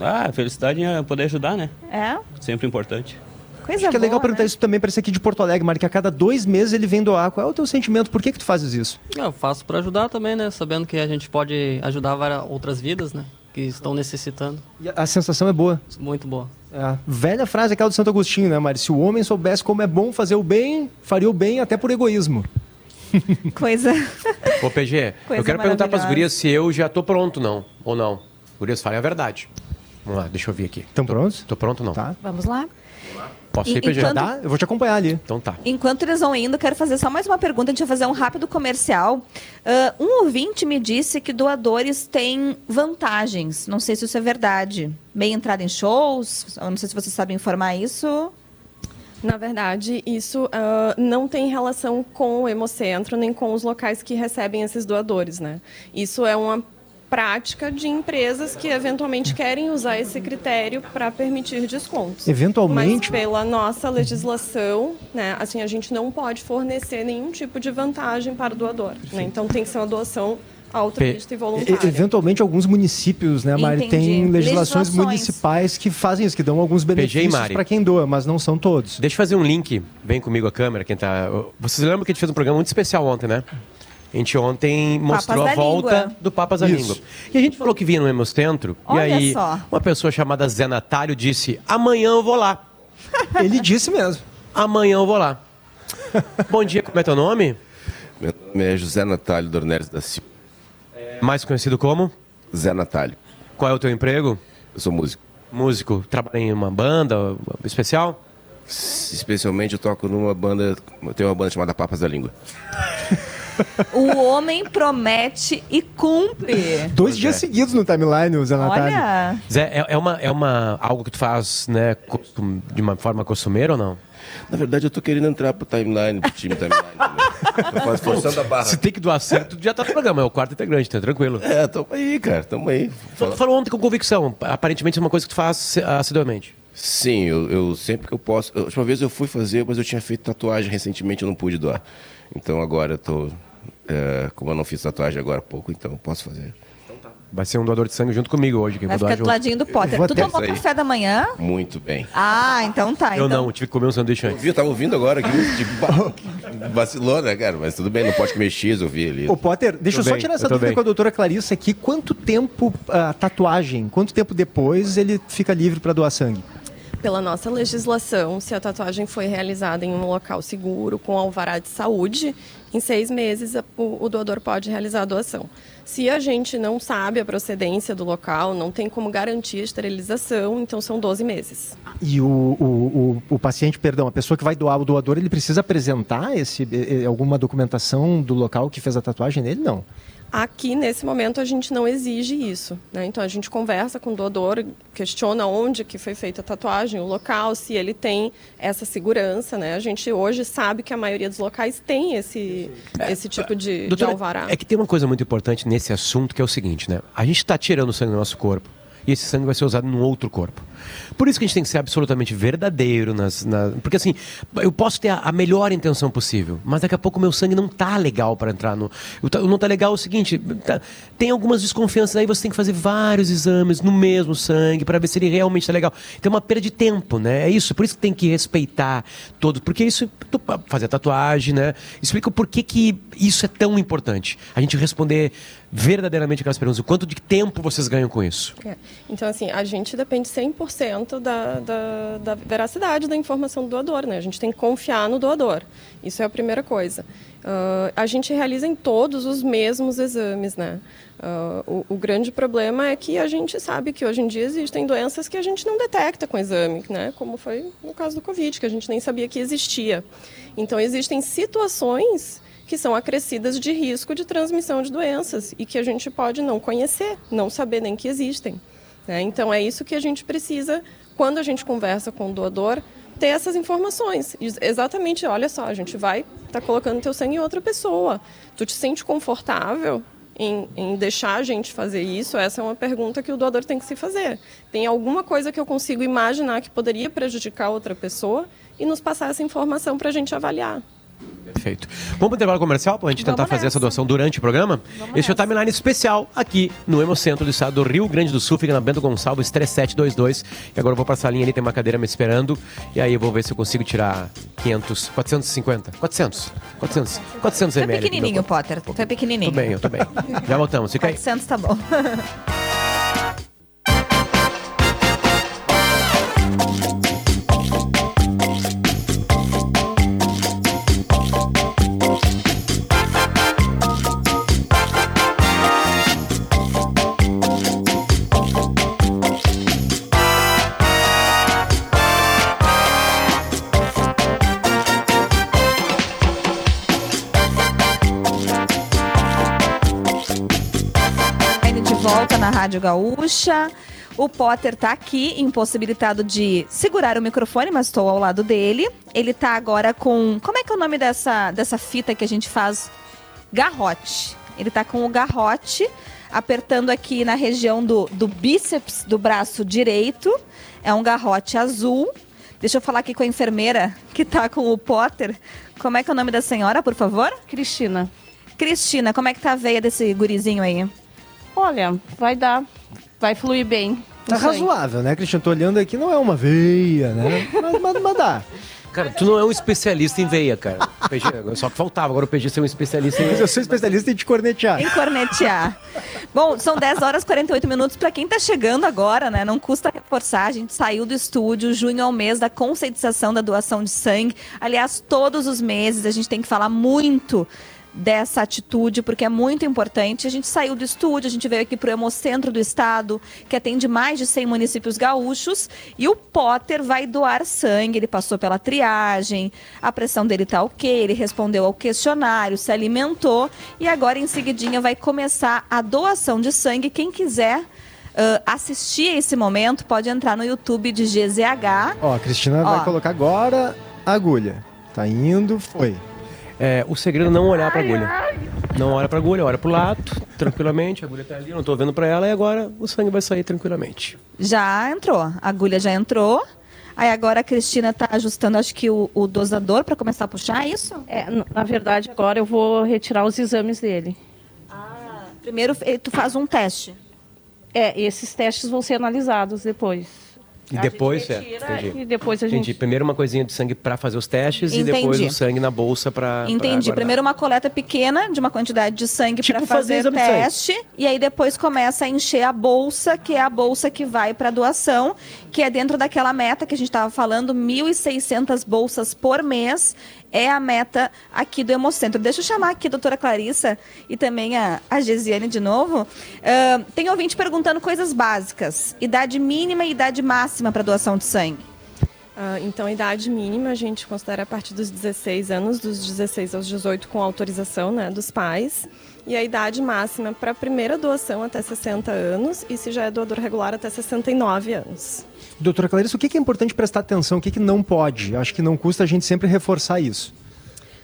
Ah, felicidade é poder ajudar, né?
É?
Sempre importante.
Coisa
Acho que é legal perguntar
né?
isso também para esse aqui de Porto Alegre, Mari, que a cada dois meses ele vem doar. Qual é o teu sentimento? Por que que tu fazes isso?
Eu faço para ajudar também, né? Sabendo que a gente pode ajudar várias outras vidas, né? Que estão necessitando.
E a- sensação é boa.
Muito boa.
É velha frase aquela do Santo Agostinho, né, Mari? Se o homem soubesse como é bom fazer o bem, faria o bem até por egoísmo.
Coisa.
Ô, PG,
Coisa
eu quero perguntar pras
maravilhosa.
gurias se eu já tô pronto, não. Ou não. Gurias, falem a verdade. Vamos lá, deixa eu ver aqui.
Estão prontos?
Tô pronto, não.
Tá.
Vamos lá.
Posso
E-
ir,
enquanto-
Tá? Eu vou te acompanhar ali.
Então tá.
Enquanto eles vão indo, quero fazer só mais uma pergunta. A gente vai fazer um rápido comercial. Ah, um ouvinte me disse que doadores têm vantagens. Não sei se isso é verdade. Meia entrada em shows. Eu não sei se vocês sabem informar isso.
Na verdade, isso ah, não tem relação com o Hemocentro, nem com os locais que recebem esses doadores, né? Isso é uma prática de empresas que eventualmente querem usar esse critério para permitir descontos.
Eventualmente-
Mas pela nossa legislação, né, assim, a gente não pode fornecer nenhum tipo de vantagem para o doador. né? Então tem que ser uma doação altruísta e
E-
voluntária.
eventualmente alguns municípios, né, Mari,
Entendi.
têm legislações,
Legislações.
municipais que fazem isso, que dão alguns benefícios para quem doa, mas não são todos.
Deixa eu fazer um link. Vem comigo a câmera, quem tá. Vocês lembram que a gente fez um programa muito especial ontem, né? A gente ontem mostrou a volta
Língua.
do Papas da
Isso.
Língua. E a gente falou que vinha no Hemocentro.
Olha
e aí,
só.
uma pessoa chamada Zé Natário disse: amanhã eu vou lá.
Ele disse mesmo.
Amanhã eu vou lá. Bom dia, como é teu nome?
Meu nome é José Natálio Dornelles da Silva.
Mais conhecido como?
Zé Natálio.
Qual é o teu emprego?
Eu sou músico.
Músico. Trabalha em uma banda especial?
Especialmente eu toco numa banda, eu tenho uma banda chamada Papas da Língua.
O homem promete e cumpre.
Dois dias seguidos no timeline, o Zé Natália.
Olha,
Zé, é, é uma, é uma, algo que tu faz né, costum- de uma forma costumeira ou não?
Na verdade, eu tô querendo entrar pro timeline, pro time timeline. também. Tô quase forçando a barra.
Se tem que doar certo, tu já tá no programa. É o quarto integrante, tá tranquilo.
É, tamo aí, cara, tamo aí.
Tu tu falou ontem com convicção. Aparentemente é uma coisa que tu faz assiduamente.
Sim, eu, eu sempre que eu posso. A última vez eu fui fazer, mas eu tinha feito tatuagem recentemente, eu não pude doar. Então agora eu tô. é, como eu não fiz tatuagem agora há pouco, então eu posso fazer.
Vai ser um doador de sangue junto comigo hoje. Que eu
vai ficar do ladinho do Potter. Tu tomou café da manhã?
Muito bem.
Ah, então tá.
Eu
então.
não, tive que comer um sanduíche antes.
Viu, tava ouvindo agora aqui, tipo, vacilou, né, cara? Mas tudo bem, não pode comer X, eu vi ali.
Ô, Potter, deixa eu só
bem,
tirar essa
eu
dúvida
bem.
com a doutora Clarissa aqui. Quanto tempo a tatuagem, quanto tempo depois ele fica livre para doar sangue?
Pela nossa legislação, se a tatuagem foi realizada em um local seguro, com alvará de saúde, em seis meses o, doador pode realizar a doação. Se a gente não sabe a procedência do local, não tem como garantir a esterilização, então são 12 meses.
E o, o, o, o paciente, perdão, a pessoa que vai doar o doador, ele precisa apresentar esse, alguma documentação do local que fez a tatuagem nele? Não.
Aqui, nesse momento, a gente não exige isso. Né? Então, a gente conversa com o doador, questiona onde que foi feita a tatuagem, o local, se ele tem essa segurança. Né? A gente hoje sabe que a maioria dos locais tem esse, esse tipo de, de
Doutora,
alvará.
é que tem uma coisa muito importante nesse assunto que é o seguinte, né? A gente está tirando sangue do nosso corpo e esse sangue vai ser usado num outro corpo. Por isso que a gente tem que ser absolutamente verdadeiro nas, na- porque assim, eu posso ter a, a melhor intenção possível, mas daqui a pouco meu sangue não tá legal para entrar no, o não tá legal é o seguinte, tá- tem algumas desconfianças aí, você tem que fazer vários exames no mesmo sangue para ver se ele realmente tá legal. Então é uma perda de tempo, né? É isso, por isso que tem que respeitar todos, porque isso fazer tatuagem, né? Explica o porquê que isso é tão importante. A gente responder verdadeiramente aquelas perguntas, o quanto de tempo vocês ganham com isso?
É. Então, assim, a gente depende 100% da, da, da veracidade da informação do doador, né? A gente tem que confiar no doador. Isso é a primeira coisa. Ah, a gente realiza em todos os mesmos exames, né? Ah, o, o grande problema é que a gente sabe que hoje em dia existem doenças que a gente não detecta com exame, né? Como foi no caso do Covid, que a gente nem sabia que existia. Então, existem situações que são acrescidas de risco de transmissão de doenças e que a gente pode não conhecer, não saber nem que existem. Né? Então é isso que a gente precisa, quando a gente conversa com o doador, ter essas informações. Ex- Exatamente, olha só, a gente vai estar colocando teu sangue em outra pessoa. Tu te sente confortável em, em deixar a gente fazer isso? Essa é uma pergunta que o doador tem que se fazer. Tem alguma coisa que eu consigo imaginar que poderia prejudicar outra pessoa e nos passar essa informação para a gente avaliar.
Perfeito. Vamos para o intervalo comercial para a gente tentar fazer essa doação durante o programa? Esse é o timeline especial aqui no Hemocentro do estado do Rio Grande do Sul, fica na Bento Gonçalves 3722. E agora eu vou para a salinha ali, tem uma cadeira me esperando. E aí eu vou ver se eu consigo tirar 500, 450, 400, 400, 400
Tu é
ml. meu
pequenininho. Potter. Tu é pequenininho.
Tô bem, eu tô bem. Já voltamos, fica aí.
400 tá bom. Rádio Gaúcha. O Potter tá aqui, impossibilitado de segurar o microfone, mas estou ao lado dele. Ele tá agora com. Como é que é o nome dessa, dessa fita que a gente faz? Garrote. Ele tá com o garrote, apertando aqui na região do, do bíceps do braço direito. É um garrote azul. Deixa eu falar aqui com a enfermeira que tá com o Potter. Como é que é o nome da senhora, por favor?
Cristina.
Cristina, como é que tá a veia desse gurizinho aí?
Olha, vai dar, vai fluir bem.
Tá razoável, né, Cristiano? Tô olhando aqui, não é uma veia, né? Mas, mas, mas dá.
Cara, tu não é um especialista em veia, cara. PG, só que faltava agora o PG ser um especialista em
Mas eu sou especialista em te cornetear.
Em cornetear. Bom, são 10 horas e 48 minutos para quem tá chegando agora, né? Não custa reforçar, a gente saiu do estúdio, junho é o mês da conscientização da doação de sangue. Aliás, todos os meses a gente tem que falar muito dessa atitude, porque é muito importante. A gente saiu do estúdio, a gente veio aqui para o Hemocentro do Estado, que atende mais de 100 municípios gaúchos, e o Potter vai doar sangue. Ele passou pela triagem, a pressão dele tá ok, ele respondeu ao questionário, se alimentou, e agora em seguidinha vai começar a doação de sangue. Quem quiser uh, assistir a esse momento, pode entrar no YouTube de GZH.
Ó, a Cristina
Ó.
vai colocar agora a agulha. Tá indo, foi.
É, o segredo é não olhar pra agulha. Não olha pra agulha, olha pro lado, tranquilamente, a agulha tá ali, eu não tô vendo pra ela, e agora o sangue vai sair tranquilamente.
Já entrou, a agulha já entrou. Aí agora a Cristina tá ajustando, acho que o, o dosador para começar a puxar, é isso?
É, na verdade, agora eu vou retirar os exames dele.
Primeiro eh, tu faz um teste.
É, esses testes vão ser analisados depois.
E depois, é, entendi.
E depois a gente.
Entendi. Primeiro uma coisinha de sangue pra fazer os testes e
Entendi.
depois o sangue na bolsa pra. pra
Entendi.
guardar.
Primeiro uma coleta pequena de uma quantidade de sangue
Tipo
para
fazer
fazer teste e aí depois começa a encher a bolsa, que é a bolsa que vai para doação, que é dentro daquela meta que a gente estava falando, 1.600 bolsas por mês. É a meta aqui do Hemocentro. Deixa eu chamar aqui a doutora Clarissa e também a, a Gesiane de novo. Ah, tem ouvinte perguntando coisas básicas. Idade mínima e idade máxima para doação de sangue.
Ah, então, a idade mínima a gente considera a partir dos 16 anos, dos 16 aos 18, com autorização né, dos pais. E a idade máxima para a primeira doação até 60 anos, e se já é doador regular, até 69 anos.
Doutora Clarissa, o que é importante prestar atenção? O que, que não pode? Acho que não custa a gente sempre reforçar isso.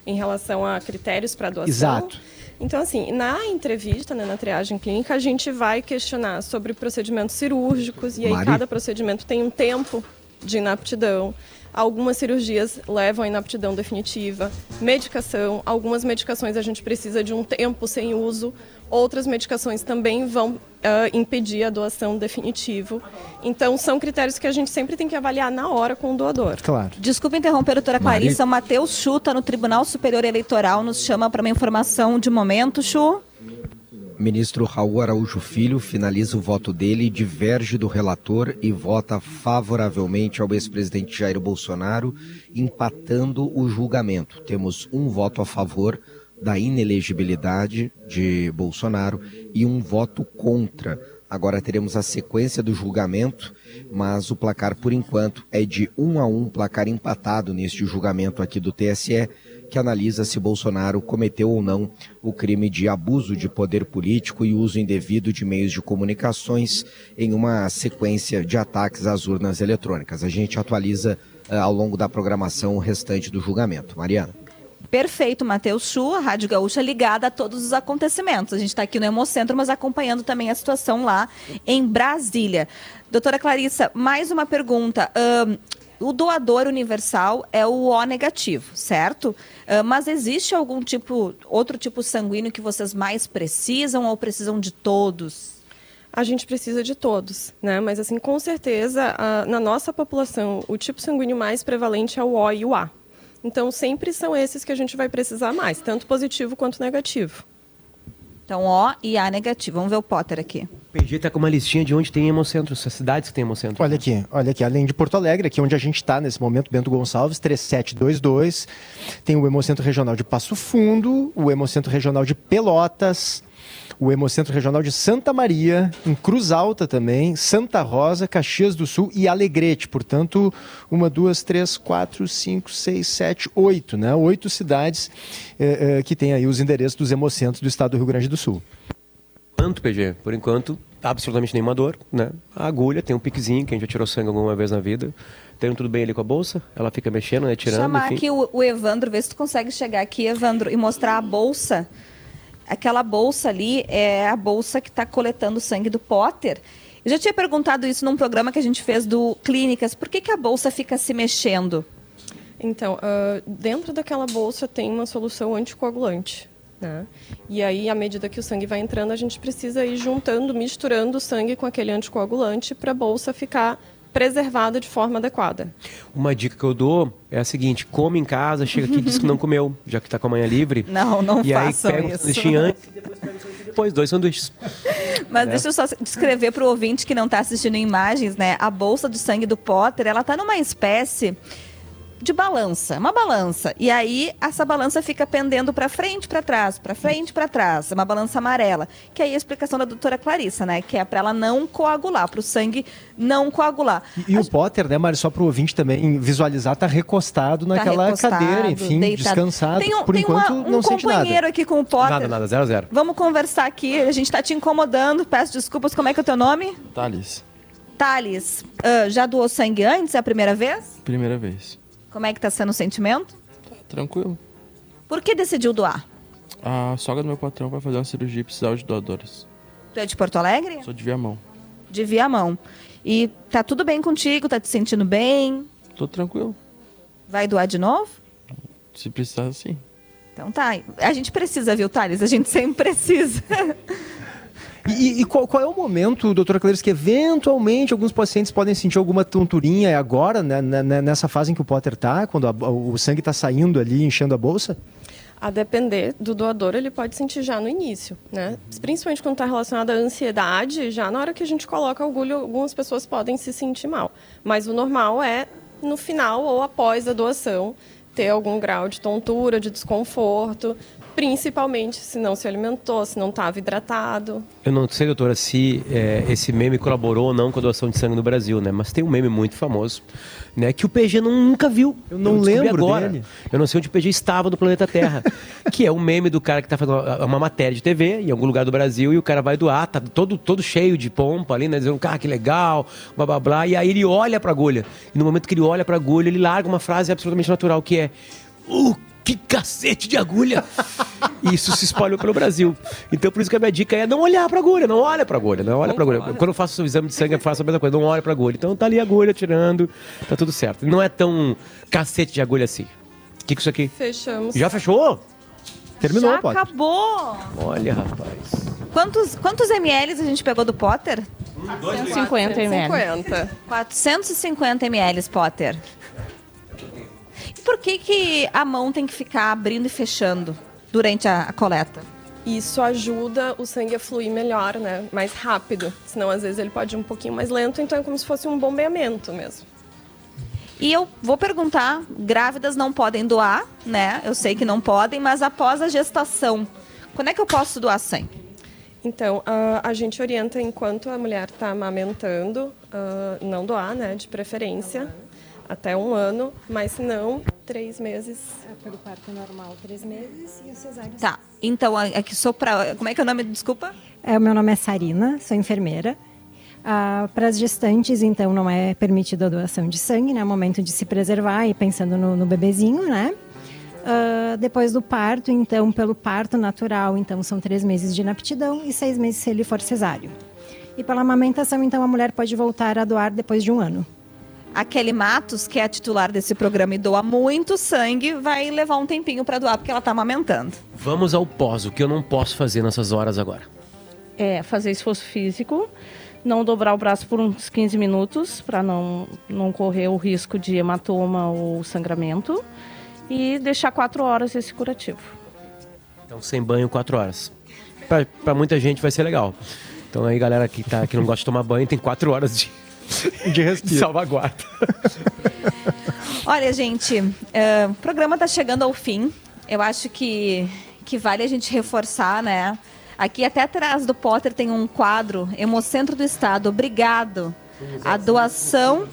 Em relação a critérios para doação.
Exato.
Então, assim, na entrevista, né, na triagem clínica, a gente vai questionar sobre procedimentos cirúrgicos, e aí
Mari?
cada procedimento tem um tempo de inaptidão. Algumas cirurgias levam à inaptidão definitiva, medicação, algumas medicações a gente precisa de um tempo sem uso, outras medicações também vão ah, impedir a doação definitiva. Então, são critérios que a gente sempre tem que avaliar na hora com o doador.
Claro.
Desculpa interromper, doutora
Mari-
Clarissa. O Matheus Chuta no Tribunal Superior Eleitoral nos chama para uma informação de momento, Chu.
Ministro Raul Araújo Filho finaliza o voto dele, diverge do relator e vota favoravelmente ao ex-presidente Jair Bolsonaro, empatando o julgamento. Temos um voto a favor da inelegibilidade de Bolsonaro e um voto contra. Agora teremos a sequência do julgamento, mas o placar, por enquanto, é de um a um, placar empatado neste julgamento aqui do TSE, que analisa se Bolsonaro cometeu ou não o crime de abuso de poder político e uso indevido de meios de comunicações em uma sequência de ataques às urnas eletrônicas. A gente atualiza eh, ao longo da programação o restante do julgamento. Mariana.
Perfeito, Matheus Chu, a Rádio Gaúcha ligada a todos os acontecimentos. A gente está aqui no Hemocentro, mas acompanhando também a situação lá em Brasília. Doutora Clarissa, mais uma pergunta. O doador universal é o O negativo, certo? Ah, mas existe algum tipo, outro tipo sanguíneo que vocês mais precisam ou precisam de todos?
A gente precisa de todos, né? Mas assim, com certeza, na nossa população, o tipo sanguíneo mais prevalente é o O e o A. Então, sempre são esses que a gente vai precisar mais, tanto positivo quanto negativo.
Então, O e A negativo. Vamos ver o Potter aqui.
O PG tá com uma listinha de onde tem hemocentro, essas cidades que tem hemocentro.
Olha aqui, olha aqui, além de Porto Alegre, aqui onde a gente está nesse momento, Bento Gonçalves, 3722, tem o Hemocentro Regional de Passo Fundo, o Hemocentro Regional de Pelotas, o Hemocentro Regional de Santa Maria, em Cruz Alta também, Santa Rosa, Caxias do Sul e Alegrete. Portanto, uma, duas, três, quatro, cinco, seis, sete, oito, né? Oito cidades eh, eh, que têm aí os endereços dos hemocentros do estado do Rio Grande do Sul.
Quanto, PG? Por enquanto, absolutamente nenhuma dor, né? A agulha tem um piquezinho, quem já tirou sangue alguma vez na vida. Tem tudo bem ali com a bolsa, ela fica mexendo, né? Tirando,
Chamar
enfim.
aqui o, o Evandro, ver se tu consegue chegar aqui, Evandro, e mostrar a bolsa. Aquela bolsa ali é a bolsa que está coletando o sangue do Potter. Eu já tinha perguntado isso num programa que a gente fez do Clínicas. Por que, que a bolsa fica se mexendo?
Então, ah, dentro daquela bolsa tem uma solução anticoagulante. Né? E aí, à medida que o sangue vai entrando, a gente precisa ir juntando, misturando o sangue com aquele anticoagulante para a bolsa ficar preservada de forma adequada.
Uma dica que eu dou é a seguinte: come em casa, chega aqui e diz que não comeu, já que tá com a manhã livre.
Não, não
e
façam
aí pega um
isso.
sanduichinho antes e depois pega um sanduíche depois, dois sanduíches.
Mas
Né?
deixa eu só descrever para o ouvinte que não está assistindo imagens, né? A bolsa de sangue do Potter, ela está numa espécie de balança, é uma balança. E aí essa balança fica pendendo para frente, para trás, para frente, para trás. É uma balança amarela, que aí é a explicação da doutora Clarissa, né, que é para ela não coagular, para o sangue não coagular.
E, e o Potter, né, Mari, só para o ouvinte também visualizar, tá recostado
Tá
naquela
recostado,
cadeira, enfim,
deitado.
descansado.
Tem um,
Por
tem
enquanto,
uma- um
não sente nada.
companheiro aqui com o Potter.
Nada, nada, zero, zero.
Vamos conversar aqui. A gente tá te incomodando. Peço desculpas. Como é que é o teu nome?
Thales,
Thales. Ah, já doou sangue antes? É a primeira vez?
primeira vez.
Como é que tá sendo o sentimento?
Tranquilo.
Por que decidiu doar?
A sogra do meu patrão vai fazer uma cirurgia e precisava de doadores.
Tu é de Porto Alegre?
Sou de Viamão.
De Viamão. E tá tudo bem contigo? Tá te sentindo bem?
Tô tranquilo.
Vai doar de novo?
Se precisar, sim.
Então tá. A gente precisa, viu, Thales? A gente sempre precisa.
E, e qual, qual é o momento, doutora Clarice, que eventualmente alguns pacientes podem sentir alguma tonturinha É agora, né, né, né, nessa fase em que o Potter tá, quando a- o sangue está saindo ali, enchendo a bolsa?
A depender do doador, ele pode sentir já no início, né? Principalmente quando está relacionado à ansiedade, já na hora que a gente coloca a agulha, algumas pessoas podem se sentir mal. Mas o normal é no final ou após a doação ter algum grau de tontura, de desconforto, principalmente se não se alimentou, se não estava hidratado.
Eu não sei, doutora, se é, esse meme colaborou ou não com a doação de sangue no Brasil, né? Mas tem um meme muito famoso, né? Que o PG não- nunca viu. Eu
não
descobri
lembro
agora.
dele.
Eu não sei onde o PG estava no planeta Terra. que é um meme do cara que tá fazendo uma, matéria de TV em algum lugar do Brasil e o cara vai doar, tá todo, todo cheio de pompa ali, né? Dizendo, cara, que legal, blá blá blá. E aí ele olha pra agulha. E no momento que ele olha pra agulha, ele larga uma frase absolutamente natural, que é. Uh, que cacete de agulha! E isso se espalhou pelo Brasil. Então, por isso que a minha dica é não olhar pra agulha, não olha pra agulha, não olha pra agulha. Quando eu faço o exame de sangue, eu faço a mesma coisa, não olha pra agulha. Então tá ali a agulha tirando, tá tudo certo. Não é tão cacete de agulha assim. O que, que é isso aqui?
Fechamos.
Já fechou?
Terminou,
Já acabou.
Olha, rapaz.
Quantos, quantos ml a gente pegou do Potter?
150 ml.
450.
450 ml, Potter. Por que, que a mão tem que ficar abrindo e fechando durante a, a coleta?
Isso ajuda o sangue a fluir melhor, né? Mais rápido. Senão, às vezes, ele pode ir um pouquinho mais lento, então é como se fosse um bombeamento mesmo.
E eu vou perguntar, grávidas não podem doar, né? Eu sei que não podem, mas após a gestação, quando é que eu posso doar sangue?
Então, ah, a gente orienta enquanto a mulher está amamentando, ah, não doar, né? De preferência, até um ano, mas se não, três meses.
Pelo parto normal, três meses e o cesárea.
Tá, então aqui sou pra. Como é que é o nome? Desculpa?
É, o meu nome é Sarina, sou enfermeira. Ah, Para as gestantes, então, não é permitida a doação de sangue, né? É o momento de se preservar e pensando no, no bebezinho, né? Ah, depois do parto, então, pelo parto natural, então, são três meses de inaptidão e seis meses se ele for cesáreo. E pela amamentação, então, a mulher pode voltar a doar depois de um ano.
A Kelly Matos, que é a titular desse programa e doa muito sangue, vai levar um tempinho para doar, porque ela tá amamentando.
Vamos ao pós, o que eu não posso fazer nessas horas agora.
É fazer esforço físico, não dobrar o braço por uns 15 minutos para não, não correr o risco de hematoma ou sangramento e deixar 4 horas esse curativo.
Então, sem banho, quatro horas. Pra, pra muita gente vai ser legal. Então, aí, galera que, tá, que não gosta de tomar banho, tem quatro horas de,
de respiro.
salvaguarda.
Olha, gente, é, o programa tá chegando ao fim. Eu acho que, que vale a gente reforçar, né? Aqui até atrás do Potter tem um quadro, Hemocentro do Estado, obrigado. A doação.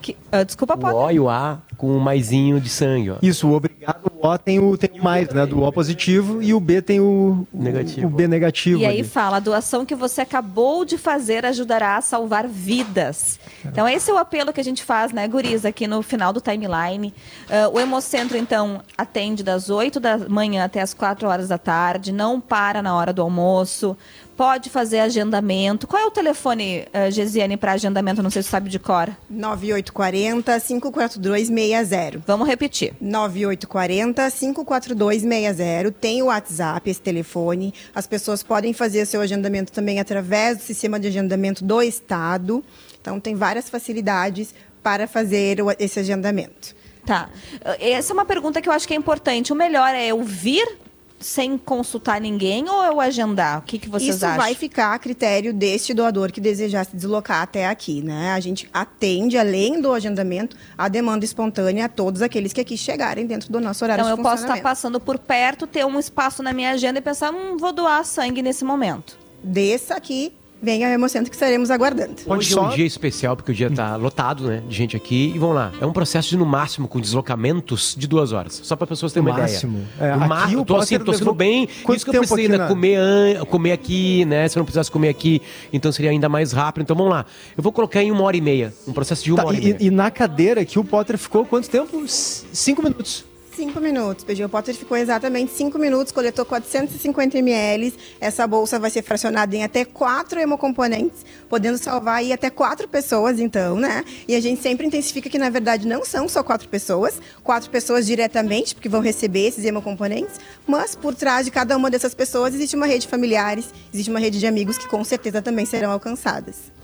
Que, ah, desculpa,
O
Potter.
O e o A com o maisinho de sangue, ó.
Isso, o obrigado, o O tem o, tem o mais, né? Do O positivo e o B tem o,
negativo.
o B negativo.
E aí
ali.
fala, a doação que você acabou de fazer ajudará a salvar vidas. Então esse é o apelo que a gente faz, né, guris, aqui no final do timeline. Ah, o Hemocentro, então, atende das 8 da manhã até as 4 horas da tarde, não para na hora do almoço, pode fazer agendamento. Qual é o telefone, uh, Gesiane, para agendamento? Não sei se você sabe de cor.
9840 54260.
Vamos repetir.
9840 54260. Tem o WhatsApp, esse telefone. As pessoas podem fazer seu agendamento também através do sistema de agendamento do Estado. Então, tem várias facilidades para fazer esse agendamento.
Tá. Uh, Essa é uma pergunta que eu acho que é importante. O melhor é eu vir sem consultar ninguém ou eu agendar? O que, que vocês
Isso
acham?
vai ficar a critério deste doador que desejar se deslocar até aqui, né? A gente atende, além do agendamento, a demanda espontânea a todos aqueles que aqui chegarem dentro do nosso horário
Então eu
de
posso estar
funcionamento.
passando por perto, ter um espaço na minha agenda e pensar, hum, vou doar sangue nesse momento.
Desça aqui, venha ao Hemocentro que estaremos aguardando.
Hoje é um dia especial, porque o dia tá lotado, né? De gente aqui. E vamos lá. É um processo de, no máximo, com deslocamentos de duas horas. Só para pessoas terem uma
máximo.
ideia.
É,
no
aqui
máximo.
o
Tô, assim,
Potter
tô sendo bem.
quanto
Isso que eu precisei
aqui
ainda
na-
comer, an- comer aqui, né? Se eu não precisasse comer aqui, então seria ainda mais rápido. Então vamos lá. Eu vou colocar em uma hora e meia. Um processo de uma
Tá,
hora e meia.
e, e na cadeira aqui o Potter ficou quanto tempo? Cinco minutos.
Cinco minutos. PG o Potter ficou exatamente cinco minutos, coletou 450 ml. Essa bolsa vai ser fracionada em até quatro hemocomponentes, podendo salvar aí até quatro pessoas, então, né? E a gente sempre intensifica que, na verdade, não são só quatro pessoas, quatro pessoas diretamente, porque vão receber esses hemocomponentes, mas por trás de cada uma dessas pessoas existe uma rede de familiares, existe uma rede de amigos que com certeza também serão alcançadas.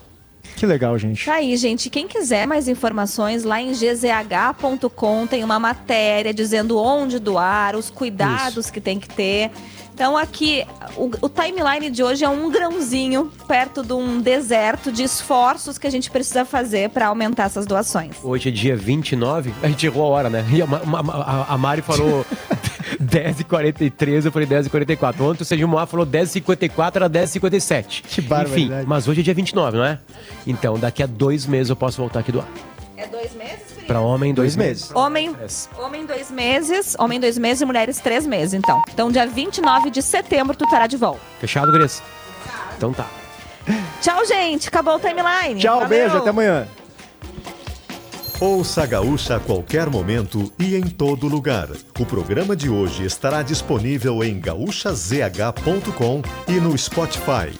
Que legal, gente.
Tá aí, gente. Quem quiser mais informações, lá em gzh.com tem uma matéria dizendo onde doar, os cuidados que tem que ter. Então aqui, o, o timeline de hoje é um grãozinho perto de um deserto de esforços que a gente precisa fazer para aumentar essas doações.
Hoje é dia 29, a gente errou a hora, né? E a, Ma- a Mari falou 10h43, eu falei 10h44. Ontem o Sérgio Moá falou 10h54, era 10h57. Que Enfim,
barbaridade.
mas hoje é dia 29, não é? Então, daqui a dois meses eu posso voltar aqui doar.
É dois meses?
Pra homem, dois,
Dois
meses.
Homem, homem dois meses, homem dois meses e mulheres três meses, então. Então, dia 29 de setembro, tu estará de volta.
Fechado, Grace? Então tá.
Tchau, gente. Acabou o timeline.
Tchau,
Valeu.
beijo, até amanhã.
Ouça a Gaúcha a qualquer momento e em todo lugar. O programa de hoje estará disponível em gaúchazh.com e no Spotify.